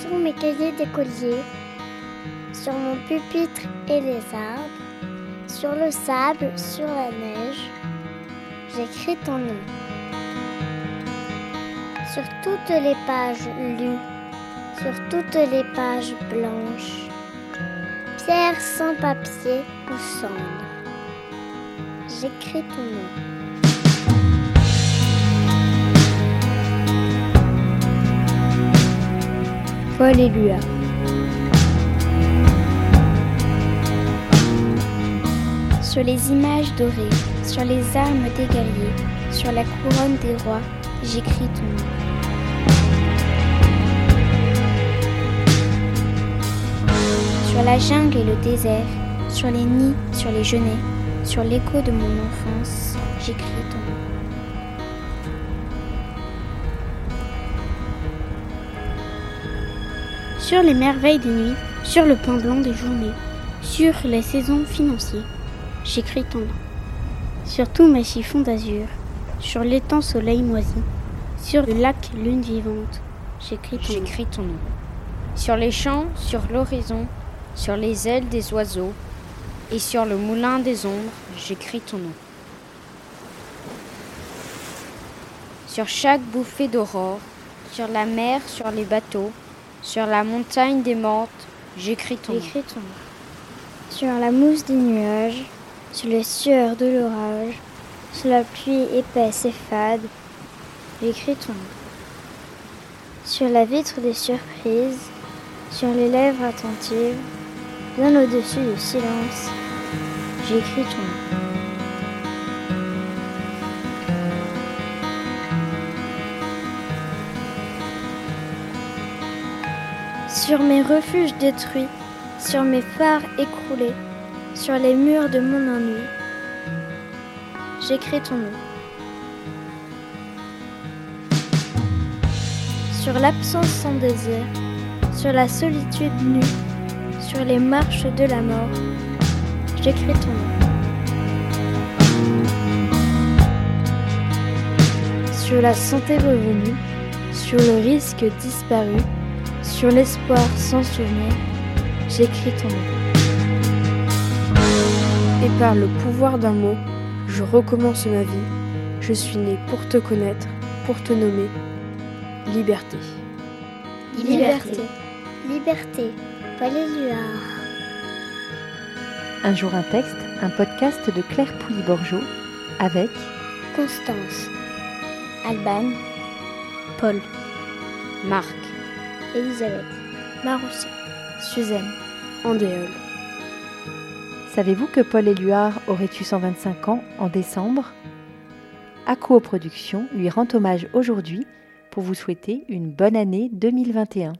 Sur mes cahiers d'écolier, sur mon pupitre et les arbres, sur le sable, sur la neige, j'écris ton nom. Sur toutes les pages lues, sur toutes les pages blanches, pierre sans papier ou cendre, j'écris ton nom. Paul Éluard. Sur les images dorées, sur les armes des guerriers, sur la couronne des rois, j'écris ton nom. Sur la jungle et le désert, sur les nids, sur les genêts, sur l'écho de mon enfance, j'écris ton nom. Sur les merveilles des nuits, sur le pain blanc des journées, sur les saisons financiers, j'écris ton nom. Sur tous mes chiffons d'azur, sur l'étang soleil moisi, sur le lac lune vivante. J'écris ton nom. Sur les champs, sur l'horizon, sur les ailes des oiseaux et sur le moulin des ombres, j'écris ton nom. Sur chaque bouffée d'aurore, sur la mer, sur les bateaux, sur la montagne des mortes, j'écris ton nom. Sur la mousse des nuages, sur les sueurs de l'orage, sur la pluie épaisse et fade, j'écris ton nom. Sur la vitre des surprises, sur les lèvres attentives, bien au-dessus du silence, j'écris ton nom. Sur mes refuges détruits, sur mes phares écroulés, sur les murs de mon ennui, j'écris ton nom. Sur l'absence sans désir, sur la solitude nue, sur les marches de la mort, j'écris ton nom. Sur la santé revenue, sur le risque disparu, sur l'espoir sans souvenir, j'écris ton nom. Et par le pouvoir d'un mot, je recommence ma vie. Je suis né pour te connaître, pour te nommer. Liberté. Liberté. Liberté. Paul. Un jour un texte, un podcast de Claire Pouilly-Borgeot avec Constance. Alban, Paul, Marc. Elisabeth. Maroussia, Suzanne. Andéol. Savez-vous que Paul Éluard aurait eu 125 ans en décembre? Accro Productions lui rend hommage aujourd'hui pour vous souhaiter une bonne année 2021.